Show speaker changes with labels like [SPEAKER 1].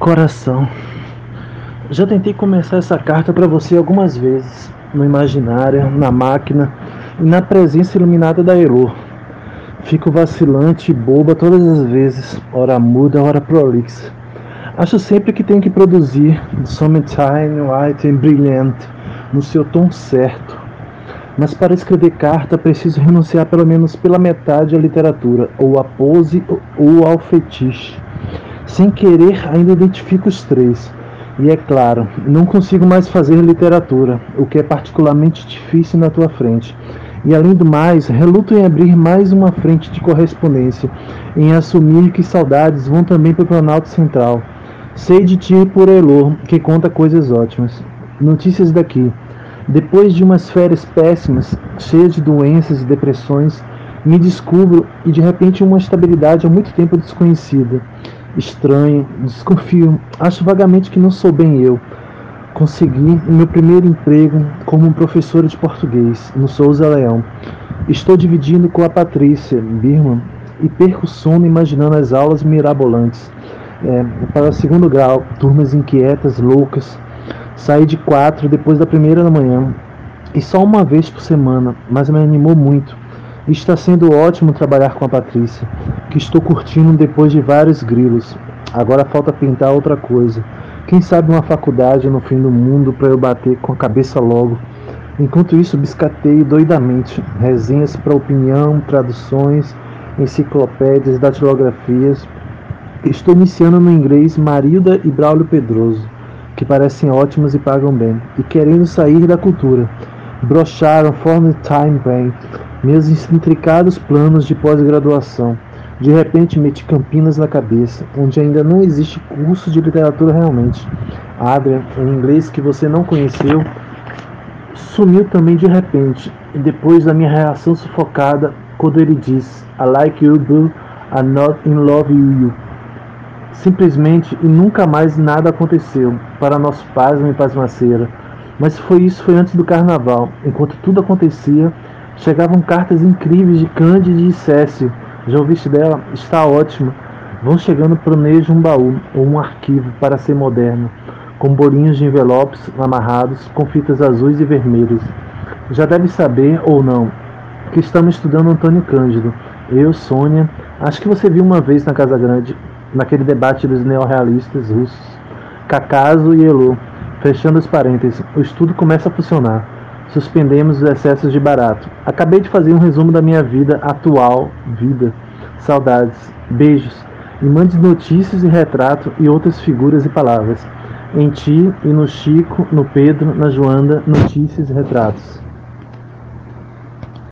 [SPEAKER 1] Coração. Já tentei começar essa carta para você algumas vezes, no imaginário, na máquina e na presença iluminada da Elo. Fico vacilante e boba todas as vezes, hora muda, hora prolixa. Acho sempre que tenho que produzir Summertime White and Brilliant no seu tom certo. Mas para escrever carta preciso renunciar pelo menos pela metade à literatura, ou à pose ou ao fetiche. Sem querer, ainda identifico os três. E é claro, não consigo mais fazer literatura, o que é particularmente difícil na tua frente. E além do mais, reluto em abrir mais uma frente de correspondência, em assumir que saudades vão também para o Planalto Central. Sei de ti por Elor, que conta coisas ótimas. Notícias daqui. Depois de umas férias péssimas, cheias de doenças e depressões, me descubro e de repente uma estabilidade há muito tempo desconhecida estranho, desconfio, acho vagamente que não sou bem eu. Consegui meu primeiro emprego como professora de português no Souza Leão. Estou dividindo com a Patrícia Birman e perco sono imaginando as aulas mirabolantes. É, para o segundo grau, turmas inquietas, loucas. Saí de quatro depois da primeira da manhã e só uma vez por semana, mas me animou muito. Está sendo ótimo trabalhar com a Patrícia, que estou curtindo depois de vários grilos. Agora falta pintar outra coisa. Quem sabe uma faculdade no fim do mundo para eu bater com a cabeça logo. Enquanto isso, biscateio doidamente resenhas para opinião, traduções, enciclopédias, datilografias. Estou iniciando no inglês Marilda e Braulio Pedroso, que parecem ótimos e pagam bem, e querendo sair da cultura. Brocharam Form Time Bank meus intricados planos de pós-graduação. De repente meti Campinas na cabeça, onde ainda não existe curso de literatura realmente. Adrian, um inglês que você não conheceu, sumiu também de repente, e depois da minha reação sufocada quando ele diz I like you, but I'm not in love with you. Simplesmente e nunca mais nada aconteceu, para nosso pasmo e pasmaceira. Mas foi isso foi antes do carnaval, enquanto tudo acontecia Chegavam cartas incríveis de Cândide e Cécio. Já ouviste dela? Está ótima. Vão chegando nejo um baú ou um arquivo para ser moderno, com bolinhos de envelopes amarrados com fitas azuis e vermelhas. Já deve saber, ou não, que estamos estudando Antônio Cândido. Eu, Sônia, acho que você viu uma vez na Casa Grande, naquele debate dos neorrealistas russos. Cacaso e Elô. Fechando os parênteses, o estudo começa a funcionar. Suspendemos os excessos de barato. Acabei de fazer um resumo da minha vida atual, vida, saudades, beijos. E mande notícias e retrato e outras figuras e palavras. Em ti e no Chico, no Pedro, na Joanda, notícias e retratos.